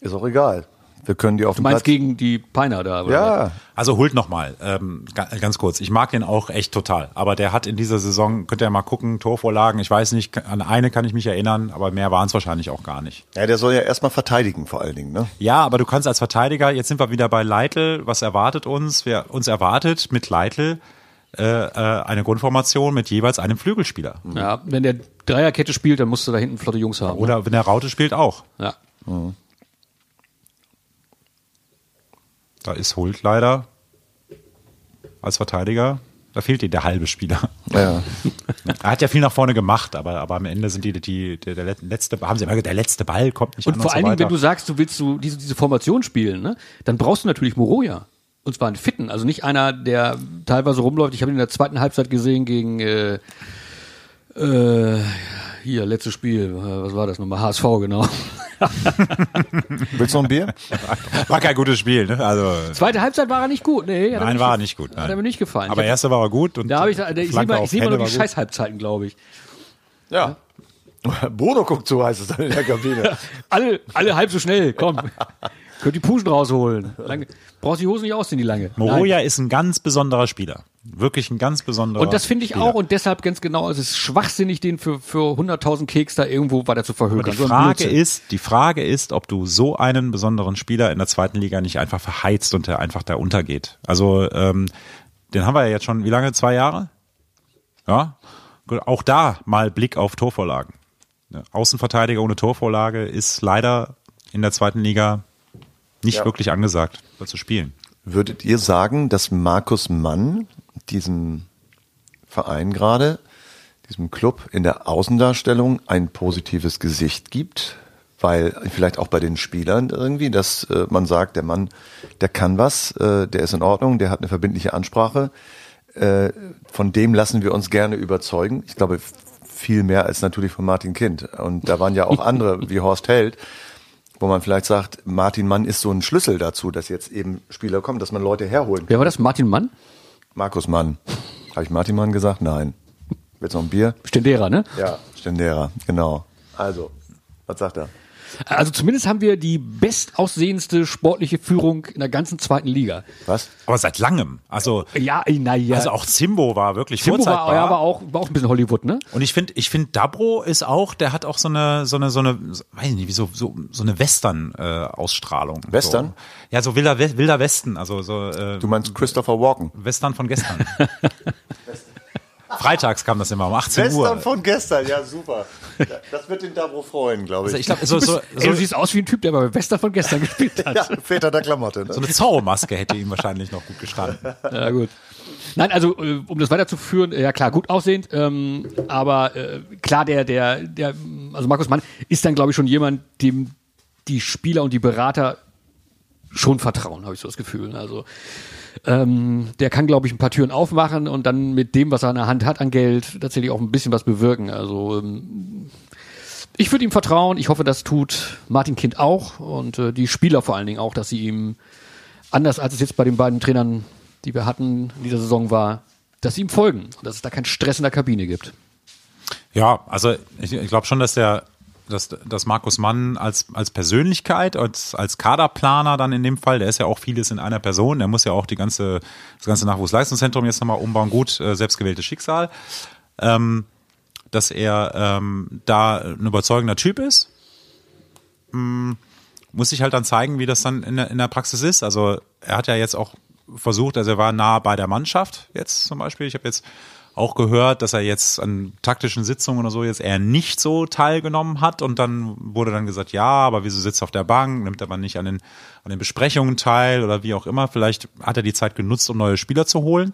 ist auch egal. Wir können die auf Du dem meinst Platz. gegen die Peiner da? oder was? ja, Also holt noch mal, ähm, ga- ganz kurz. Ich mag den auch echt total. Aber der hat in dieser Saison, könnt ihr mal gucken, Torvorlagen. Ich weiß nicht, an eine kann ich mich erinnern, aber mehr waren es wahrscheinlich auch gar nicht. ja, der soll ja erstmal verteidigen vor allen Dingen. Ne? Ja, aber du kannst als Verteidiger, jetzt sind wir wieder bei Leitl. Was erwartet uns? Wer uns erwartet mit Leitl äh, äh, eine Grundformation mit jeweils einem Flügelspieler. Ja, wenn der Dreierkette spielt, dann musst du da hinten flotte Jungs haben. Oder wenn der Raute spielt auch. Ja. Da ist Hult leider als Verteidiger. Da fehlt dir der halbe Spieler. Ja. Er hat ja viel nach vorne gemacht, aber, aber am Ende sind die, die der, der letzte, haben sie immer gesagt, der letzte Ball kommt nicht Und an vor und allen so Dingen, wenn du sagst, du willst so diese, diese Formation spielen, ne, dann brauchst du natürlich Moroja. Und zwar einen Fitten, also nicht einer, der teilweise rumläuft. Ich habe ihn in der zweiten Halbzeit gesehen gegen äh, äh, hier, letztes Spiel, äh, was war das nochmal? HSV, genau. Willst du noch ein Bier? War kein gutes Spiel, ne? Also, Zweite Halbzeit war er nicht gut. Nee, hat nein, nicht war er nicht gut. Hat Nein. er mir nicht gefallen. Aber erste war er gut und da habe ich, da, ich sehe mal, ich seh mal nur die. Scheißhalbzeiten, glaube ich. Ja. Bruno guckt zu, heißt es dann in der Kabine. Alle, alle halb so schnell, komm. Könnt die Puschen rausholen. Lange, brauchst die Hosen nicht ausziehen, die lange. Moroja ist ein ganz besonderer Spieler. Wirklich ein ganz besonderer Und das finde ich Spieler. auch und deshalb ganz genau, es ist schwachsinnig, den für, für 100.000 Keks da irgendwo weiter zu Aber verhökern. die So ein Frage Blödsinn. ist, die Frage ist, ob du so einen besonderen Spieler in der zweiten Liga nicht einfach verheizt und der einfach da untergeht. Also ähm, den haben wir ja jetzt schon, wie lange? Zwei Jahre? Ja. Gut, Auch da mal Blick auf Torvorlagen. Ja, Außenverteidiger ohne Torvorlage ist leider in der zweiten Liga nicht Ja. wirklich angesagt, da zu spielen. Würdet ihr sagen, dass Markus Mann diesem Verein gerade, diesem Club in der Außendarstellung ein positives Gesicht gibt? Weil vielleicht auch bei den Spielern irgendwie, dass äh, man sagt, der Mann, der kann was, äh, der ist in Ordnung, der hat eine verbindliche Ansprache, äh, von dem lassen wir uns gerne überzeugen. Ich glaube, viel mehr als natürlich von Martin Kind. Und da waren ja auch andere wie Horst Held, wo man vielleicht sagt, Martin Mann ist so ein Schlüssel dazu, dass jetzt eben Spieler kommen, dass man Leute herholen. Wer war das? Martin Mann? Markus Mann. Habe ich Martin Mann gesagt? Nein. Willst du noch ein Bier? Stendera, ne? Ja. Stendera, genau. Also, was sagt er? Also zumindest haben wir die bestaussehendste sportliche Führung in der ganzen zweiten Liga. Was? Aber seit langem. Also, Ja, naja. also auch Zimbo war wirklich Timbo vorzeigbar. war, ja, war, auch, war auch ein bisschen Hollywood, ne? Und ich finde, ich finde, Dabro ist auch, der hat auch so eine, so eine, so eine, weiß ich nicht, wie so, so, so eine Western-Ausstrahlung. Western? So. Ja, so wilder, wilder Westen, also so äh, Du meinst Christopher Walken? Western von gestern. Freitags kam das immer um 18 Uhr. Western von gestern, ja super. Das wird den Dabro freuen, glaube Also ich. ich glaube, so, so, Ey, so, du siehst aus wie ein Typ, der bei Wester von gestern gespielt hat. ja, Väter der Klamotte. Ne? so eine Zorro-Maske hätte ihm wahrscheinlich noch gut gestanden. Ja, gut. Nein, also äh, um das weiterzuführen, äh, ja klar, gut aussehend, ähm, aber äh, klar, der, der, der, also Markus Mann ist dann, glaube ich, schon jemand, dem die Spieler und die Berater schon vertrauen, habe ich so das Gefühl. Also ähm, der kann, glaube ich, ein paar Türen aufmachen und dann mit dem, was er in der Hand hat an Geld, tatsächlich auch ein bisschen was bewirken. Also ähm, ich würde ihm vertrauen. Ich hoffe, das tut Martin Kind auch und äh, die Spieler vor allen Dingen auch, dass sie ihm anders als es jetzt bei den beiden Trainern, die wir hatten in dieser Saison war, dass sie ihm folgen und dass es da keinen Stress in der Kabine gibt. Ja, also ich, ich glaube schon, dass der, dass, dass Markus Mann als, als Persönlichkeit, als, als Kaderplaner dann in dem Fall, der ist ja auch vieles in einer Person, der muss ja auch die ganze, das ganze Nachwuchsleistungszentrum jetzt nochmal umbauen, gut, äh, selbstgewähltes Schicksal, ähm, dass er ähm, da ein überzeugender Typ ist. Mm, muss sich halt dann zeigen, wie das dann in der, in der Praxis ist. Also er hat ja jetzt auch versucht, also er war nah bei der Mannschaft jetzt zum Beispiel. Ich habe jetzt auch gehört, dass er jetzt an taktischen Sitzungen oder so jetzt eher nicht so teilgenommen hat und dann wurde dann gesagt, ja, aber wieso sitzt er auf der Bank, nimmt aber nicht an den, an den Besprechungen teil oder wie auch immer. Vielleicht hat er die Zeit genutzt, um neue Spieler zu holen.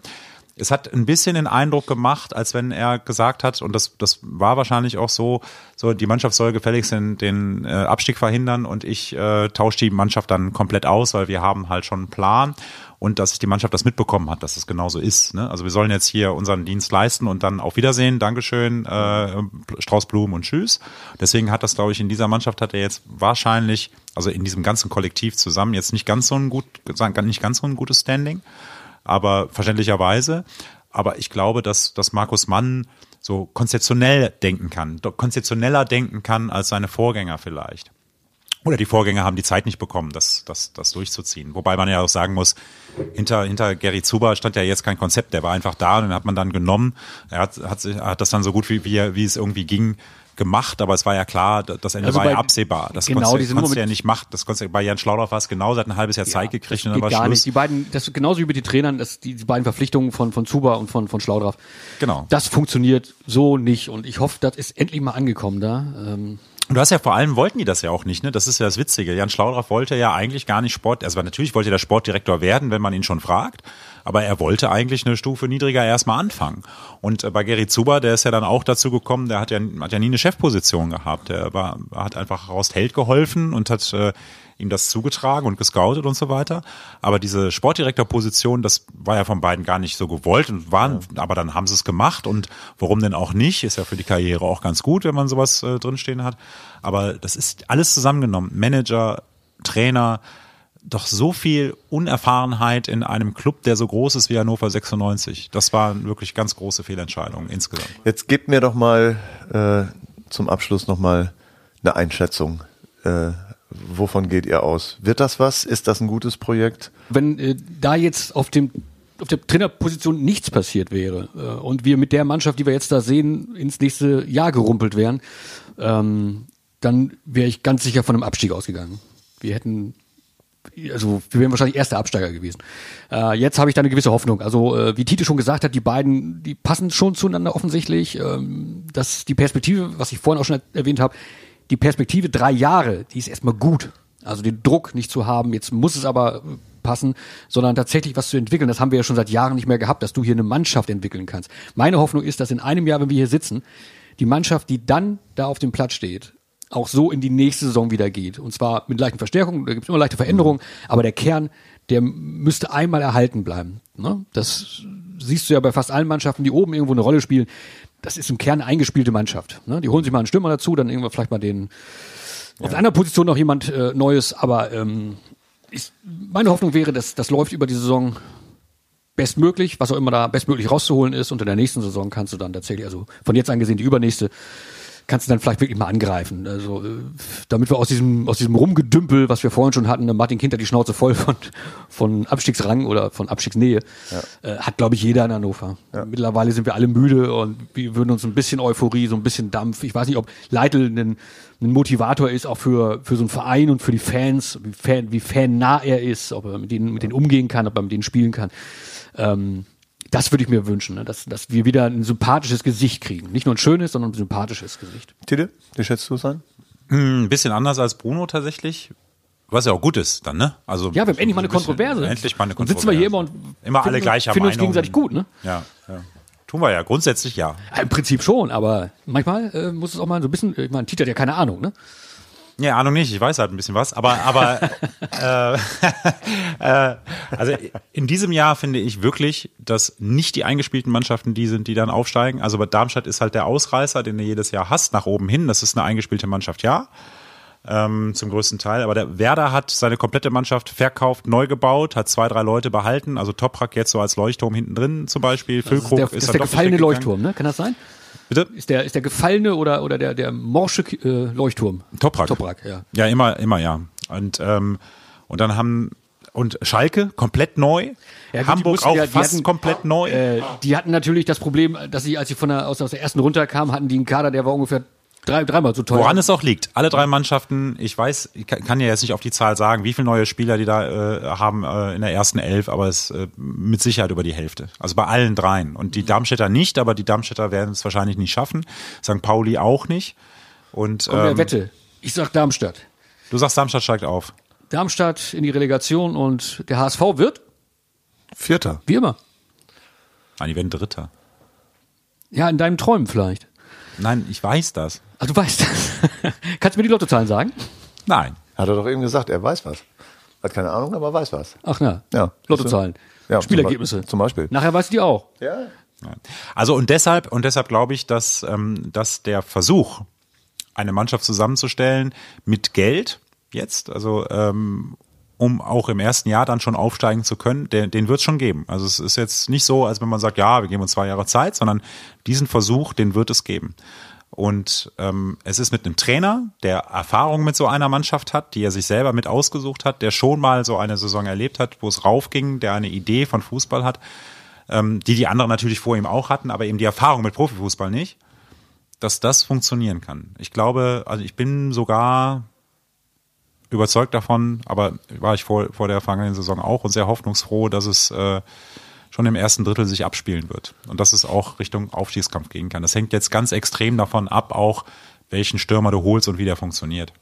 Es hat ein bisschen den Eindruck gemacht, als wenn er gesagt hat, und das, das war wahrscheinlich auch so, so die Mannschaft soll gefälligst den, den äh, Abstieg verhindern und ich äh, tausche die Mannschaft dann komplett aus, weil wir haben halt schon einen Plan und dass die Mannschaft das mitbekommen hat, dass es genauso ist. Ne? Also wir sollen jetzt hier unseren Dienst leisten und dann auf Wiedersehen, Dankeschön, äh, Strauß Blumen und Tschüss. Deswegen hat das, glaube ich, in dieser Mannschaft hat er jetzt wahrscheinlich, also in diesem ganzen Kollektiv zusammen, jetzt nicht ganz so ein gut, nicht ganz so ein gutes Standing aber verständlicherweise. Aber ich glaube, dass, dass Markus Mann so konzeptionell denken kann, konzeptioneller denken kann als seine Vorgänger vielleicht. Oder die Vorgänger haben die Zeit nicht bekommen, das, das, das durchzuziehen. Wobei man ja auch sagen muss, hinter, hinter Gary Zuber stand ja jetzt kein Konzept, der war einfach da und den hat man dann genommen. Er hat, hat, hat das dann so gut wie, wie, wie es irgendwie ging, gemacht, aber es war ja klar, das Ende also war ja absehbar. Das genau, konntest, konntest du ja nicht machen. Das konntest bei Jan Schlaudorff war es genau, seit ein halbes Jahr ja, Zeit gekriegt und dann war gar Schluss. Nicht. Die beiden, das genauso wie mit den Trainern, das, die, die beiden Verpflichtungen von, von Zuba und von, von Schlaudraff. Genau. Das funktioniert so nicht und ich hoffe, das ist endlich mal angekommen da. Ähm, Du hast ja vor allem wollten die das ja auch nicht, ne? Das ist ja das Witzige. Jan Schlaudraff wollte ja eigentlich gar nicht Sport, also natürlich wollte er Sportdirektor werden, wenn man ihn schon fragt, aber er wollte eigentlich eine Stufe niedriger erstmal anfangen. Und äh, bei Gary Zuber, der ist ja dann auch dazu gekommen, der hat ja, hat ja nie eine Chefposition gehabt. Der war, hat einfach Horst Held geholfen und hat äh, ihm das zugetragen und gescoutet und so weiter. Aber diese Sportdirektorposition, das war ja von beiden gar nicht so gewollt und waren, ja. aber dann haben sie es gemacht und warum denn auch nicht? Ist ja für die Karriere auch ganz gut, wenn man sowas äh, drinstehen hat. Aber das ist alles zusammengenommen. Manager, Trainer, doch so viel Unerfahrenheit in einem Club, der so groß ist wie Hannover 96. Das waren wirklich ganz große Fehlentscheidungen insgesamt. Jetzt gebt mir doch mal äh, zum Abschluss noch mal eine Einschätzung. Äh, Wovon geht ihr aus? Wird das was? Ist das ein gutes Projekt? Wenn äh, da jetzt auf dem auf der Trainerposition nichts passiert wäre äh, und wir mit der Mannschaft, die wir jetzt da sehen, ins nächste Jahr gerumpelt wären, ähm, dann wäre ich ganz sicher von einem Abstieg ausgegangen. Wir hätten also wir wären wahrscheinlich erster Absteiger gewesen. Äh, jetzt habe ich da eine gewisse Hoffnung. Also äh, wie Tite schon gesagt hat, die beiden, die passen schon zueinander offensichtlich. Ähm, dass die Perspektive, was ich vorhin auch schon erwähnt habe, die Perspektive drei Jahre, die ist erstmal gut. Also den Druck nicht zu haben, jetzt muss es aber passen, sondern tatsächlich was zu entwickeln. Das haben wir ja schon seit Jahren nicht mehr gehabt, dass du hier eine Mannschaft entwickeln kannst. Meine Hoffnung ist, dass in einem Jahr, wenn wir hier sitzen, die Mannschaft, die dann da auf dem Platz steht, auch so in die nächste Saison wieder geht. Und zwar mit leichten Verstärkungen, da gibt es immer leichte Veränderungen, aber der Kern, der müsste einmal erhalten bleiben. Ne? Das siehst du ja bei fast allen Mannschaften, die oben irgendwo eine Rolle spielen das ist im Kern eine eingespielte Mannschaft. Ne? Die holen sich mal einen Stürmer dazu, dann irgendwann vielleicht mal den ja. auf einer Position noch jemand äh, Neues, aber ähm, ich, meine Hoffnung wäre, dass das läuft über die Saison bestmöglich, was auch immer da bestmöglich rauszuholen ist und in der nächsten Saison kannst du dann tatsächlich, also von jetzt an gesehen die übernächste, kannst du dann vielleicht wirklich mal angreifen. Also äh, damit wir aus diesem aus diesem Rumgedümpel, was wir vorhin schon hatten, Martin Kind hat die Schnauze voll von von Abstiegsrang oder von Abstiegsnähe, ja. äh, hat glaube ich jeder in Hannover. Ja. Mittlerweile sind wir alle müde und wir würden uns ein bisschen Euphorie, so ein bisschen Dampf. Ich weiß nicht, ob Leitl ein, ein Motivator ist auch für für so einen Verein und für die Fans, wie fan wie fannah er ist, ob er mit denen mit denen umgehen kann, ob er mit denen spielen kann. Ähm, das würde ich mir wünschen, ne? dass, dass wir wieder ein sympathisches Gesicht kriegen. Nicht nur ein schönes, sondern ein sympathisches Gesicht. Tide, wie schätzt du es ein? Hm, ein bisschen anders als Bruno tatsächlich. Was ja auch gut ist dann, ne? Also ja, wir haben endlich mal eine Kontroverse. Endlich mal eine Kontroverse. Und sitzen wir hier immer und immer alle gleicher finden uns gegenseitig gut, ne? Ja, ja. Tun wir ja, grundsätzlich ja. ja Im Prinzip schon, aber manchmal äh, muss es auch mal so ein bisschen, ich meine, Tita hat ja keine Ahnung, ne? Ja, Ahnung nicht, ich weiß halt ein bisschen was, aber aber äh, äh, also in diesem Jahr finde ich wirklich, dass nicht die eingespielten Mannschaften die sind, die dann aufsteigen. Also bei Darmstadt ist halt der Ausreißer, den du jedes Jahr hast, nach oben hin. Das ist eine eingespielte Mannschaft, ja. Ähm, zum größten Teil. Aber der Werder hat seine komplette Mannschaft verkauft, neu gebaut, hat zwei, drei Leute behalten. Also Toprak jetzt so als Leuchtturm hinten drin zum Beispiel. Füllkrug ist, der, ist, ist der gefallene Leuchtturm, ne? Kann das sein? Bitte? Ist der, ist der gefallene oder, oder der, der morsche äh, Leuchtturm? Toprak. Toprak, ja. Ja, immer, immer, ja. Und, ähm, und dann haben, und Schalke komplett neu. Ja, gut, Hamburg auch ja, fast hatten, komplett neu. Äh, die hatten natürlich das Problem, dass sie, als sie von der, aus, aus der ersten runterkamen, hatten die einen Kader, der war ungefähr Drei, dreimal so teuer. Woran es auch liegt. Alle drei Mannschaften, ich weiß, ich kann ja jetzt nicht auf die Zahl sagen, wie viele neue Spieler die da äh, haben äh, in der ersten Elf, aber es äh, mit Sicherheit über die Hälfte. Also bei allen dreien. Und die Darmstädter nicht, aber die Darmstädter werden es wahrscheinlich nicht schaffen. St. Pauli auch nicht. Und Komm, wer ähm, Wette. Ich sag Darmstadt. du sagst, Darmstadt steigt auf. Darmstadt in die Relegation und der HSV wird, Vierter. wie immer. Nein, die werden Dritter. Ja, in deinen Träumen vielleicht. Nein, ich weiß das. Also du weißt das. Kannst du mir die Lottozahlen sagen? Nein. Hat er doch eben gesagt, er weiß was. Hat keine Ahnung, aber weiß was. Ach na. Ja. Lottozahlen. Ja, Spielergebnisse. zum Beispiel. Nachher weißt du die auch. Ja. Also und deshalb und deshalb glaube ich, dass ähm, dass der Versuch, eine Mannschaft zusammenzustellen mit Geld jetzt, also ähm, um auch im ersten Jahr dann schon aufsteigen zu können, den, den wird es schon geben. Also es ist jetzt nicht so, als wenn man sagt, ja, wir geben uns zwei Jahre Zeit, sondern diesen Versuch, den wird es geben. Und ähm, es ist mit einem Trainer, der Erfahrung mit so einer Mannschaft hat, die er sich selber mit ausgesucht hat, der schon mal so eine Saison erlebt hat, wo es raufging, der eine Idee von Fußball hat, ähm, die die anderen natürlich vor ihm auch hatten, aber eben die Erfahrung mit Profifußball nicht, dass das funktionieren kann. Ich glaube, also ich bin sogar überzeugt davon, aber war ich vor, vor der vergangenen Saison auch und sehr hoffnungsfroh, dass es äh, schon im ersten Drittel sich abspielen wird und dass es auch Richtung Aufstiegskampf gehen kann. Das hängt jetzt ganz extrem davon ab, auch welchen Stürmer du holst und wie der funktioniert.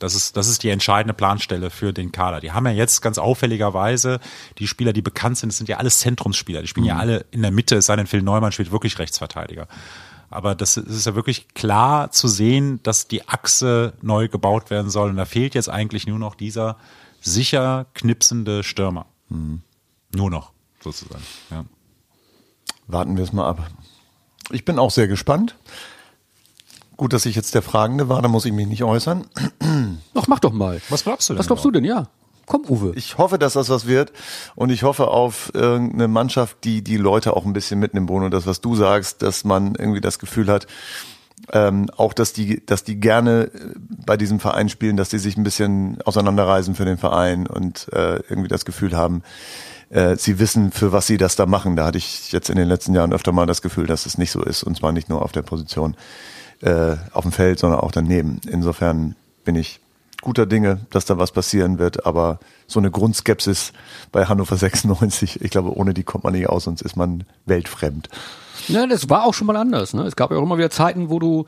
Das ist, das ist die entscheidende Planstelle für den Kader. Die haben ja jetzt ganz auffälligerweise die Spieler, die bekannt sind, das sind ja alles Zentrumsspieler. Die spielen ja alle in der Mitte, es sei denn, Phil Neumann spielt wirklich Rechtsverteidiger. Aber das ist ja wirklich klar zu sehen, dass die Achse neu gebaut werden soll. Und da fehlt jetzt eigentlich nur noch dieser sicher knipsende Stürmer. Nur noch, sozusagen. Ja. Warten wir es mal ab. Ich bin auch sehr gespannt. Gut, dass ich jetzt der Fragende war, da muss ich mich nicht äußern. Ach, mach doch mal. Was glaubst du denn? Was glaubst du denn? Ja. Komm, Uwe. Ich hoffe, dass das was wird und ich hoffe auf irgendeine Mannschaft, die die Leute auch ein bisschen mitnimmt, Bruno, das, was du sagst, dass man irgendwie das Gefühl hat, ähm, auch, dass die, dass die gerne äh, bei diesem Verein spielen, dass die sich ein bisschen auseinanderreisen für den Verein und äh, irgendwie das Gefühl haben, äh, sie wissen, für was sie das da machen. Da hatte ich jetzt in den letzten Jahren öfter mal das Gefühl, dass es nicht so ist und zwar nicht nur auf der Position äh, auf dem Feld, sondern auch daneben. Insofern bin ich guter Dinge, dass da was passieren wird, aber so eine Grundskepsis bei Hannover 96, ich glaube, ohne die kommt man nicht aus, sonst ist man weltfremd. Ja, das war auch schon mal anders. Ne? Es gab ja auch immer wieder Zeiten, wo du,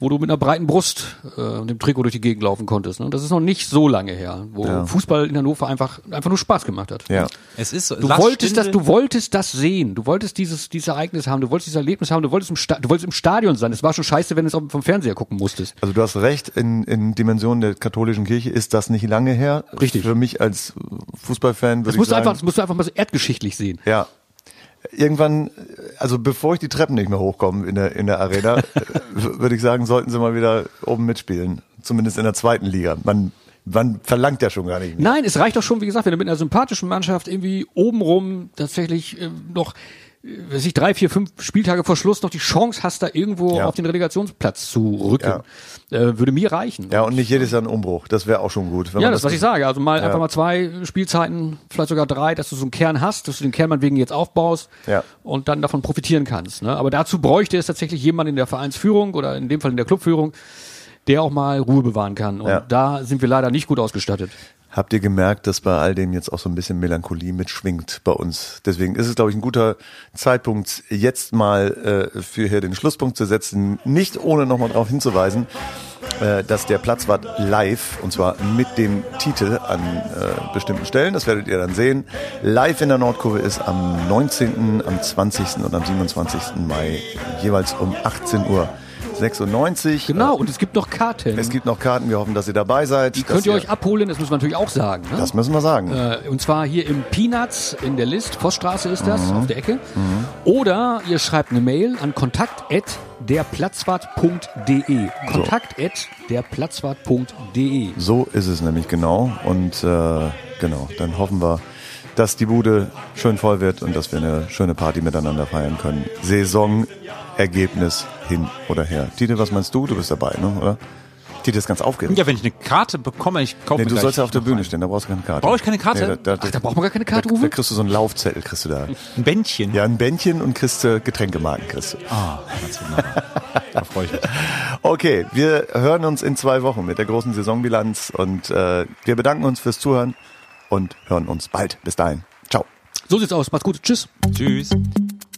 wo du mit einer breiten Brust äh, und dem Trikot durch die Gegend laufen konntest. Ne? Das ist noch nicht so lange her, wo Ja. Fußball in Hannover einfach einfach nur Spaß gemacht hat. Ja. Es ist so, Du wolltest das, du wolltest das sehen. Du wolltest dieses, dieses Ereignis haben. Du wolltest dieses Erlebnis haben. Du wolltest im, Sta du wolltest im Stadion sein. Es war schon scheiße, wenn du es auf- vom Fernseher gucken musstest. Also du hast recht, in, in Dimensionen der katholischen Kirche ist das nicht lange her. Richtig. Für mich als Fußballfan Das würde ich musst du sagen, einfach, das musst du einfach mal so erdgeschichtlich sehen. ja. Irgendwann, also bevor ich die Treppen nicht mehr hochkomme in der, in der Arena, würde ich sagen, sollten sie mal wieder oben mitspielen. Zumindest in der zweiten Liga. Man, man verlangt ja schon gar nicht mehr. Nein, es reicht doch schon, wie gesagt, wenn du mit einer sympathischen Mannschaft irgendwie obenrum tatsächlich äh, noch, äh, weiß ich, drei, vier, fünf Spieltage vor Schluss noch die Chance hast, da irgendwo Ja. auf den Relegationsplatz zu rücken. Äh, würde mir reichen. Ja, und nicht jedes Jahr ein Umbruch. Das wäre auch schon gut. wenn Ja, das, was ich sage. Also mal Ja. einfach mal zwei Spielzeiten, vielleicht sogar drei, dass du so einen Kern hast, dass du den Kern meinetwegen jetzt aufbaust Ja. und dann davon profitieren kannst. Ne? Aber dazu bräuchte es tatsächlich jemand in der Vereinsführung oder in dem Fall in der Clubführung, der auch mal Ruhe bewahren kann. Und Ja. da sind wir leider nicht gut ausgestattet. Habt ihr gemerkt, dass bei all dem jetzt auch so ein bisschen Melancholie mitschwingt bei uns? Deswegen ist es, glaube ich, ein guter Zeitpunkt, jetzt mal äh, für hier den Schlusspunkt zu setzen. Nicht ohne nochmal darauf hinzuweisen, äh, dass der Platzwart live, und zwar mit dem Titel an äh, bestimmten Stellen, das werdet ihr dann sehen, live in der Nordkurve ist am 19., am 20. und am 27. Mai jeweils um 18 Uhr 96. Genau, und es gibt noch Karten. Es gibt noch Karten, wir hoffen, dass ihr dabei seid. Die könnt ihr euch abholen, das müssen wir natürlich auch sagen. Ne? Das müssen wir sagen. Äh, und zwar hier im Peanuts in der List, Poststraße ist das, Mhm. auf der Ecke. Oder ihr schreibt eine Mail an kontakt.derplatzwart.de. Kontakt.derplatzwart.de. So ist es nämlich genau. Und äh, genau, dann hoffen wir, dass die Bude schön voll wird und dass wir eine schöne Party miteinander feiern können. Saisonergebnis hin oder her. Tite, was meinst du? Du bist dabei, ne? oder? Die das ganz aufgeregt. Ja, wenn ich eine Karte bekomme, ich kaufe Nee, du sollst ja auf der Bühne eine. stehen, da brauchst du keine Karte. Brauche ich keine Karte? Nee, da, da, Ach, da braucht man gar keine Karte, da, da Uwe? kriegst du so einen Laufzettel, kriegst du da. Ein Bändchen. Ja, ein Bändchen und kriegst du Getränkemarken, kriegst du. Ah, ganz wunderbar. da freue ich mich. Okay, wir hören uns in zwei Wochen mit der großen Saisonbilanz und äh, wir bedanken uns fürs Zuhören und hören uns bald. Bis dahin. Ciao. So sieht's aus. Macht's gut. Tschüss. Tschüss.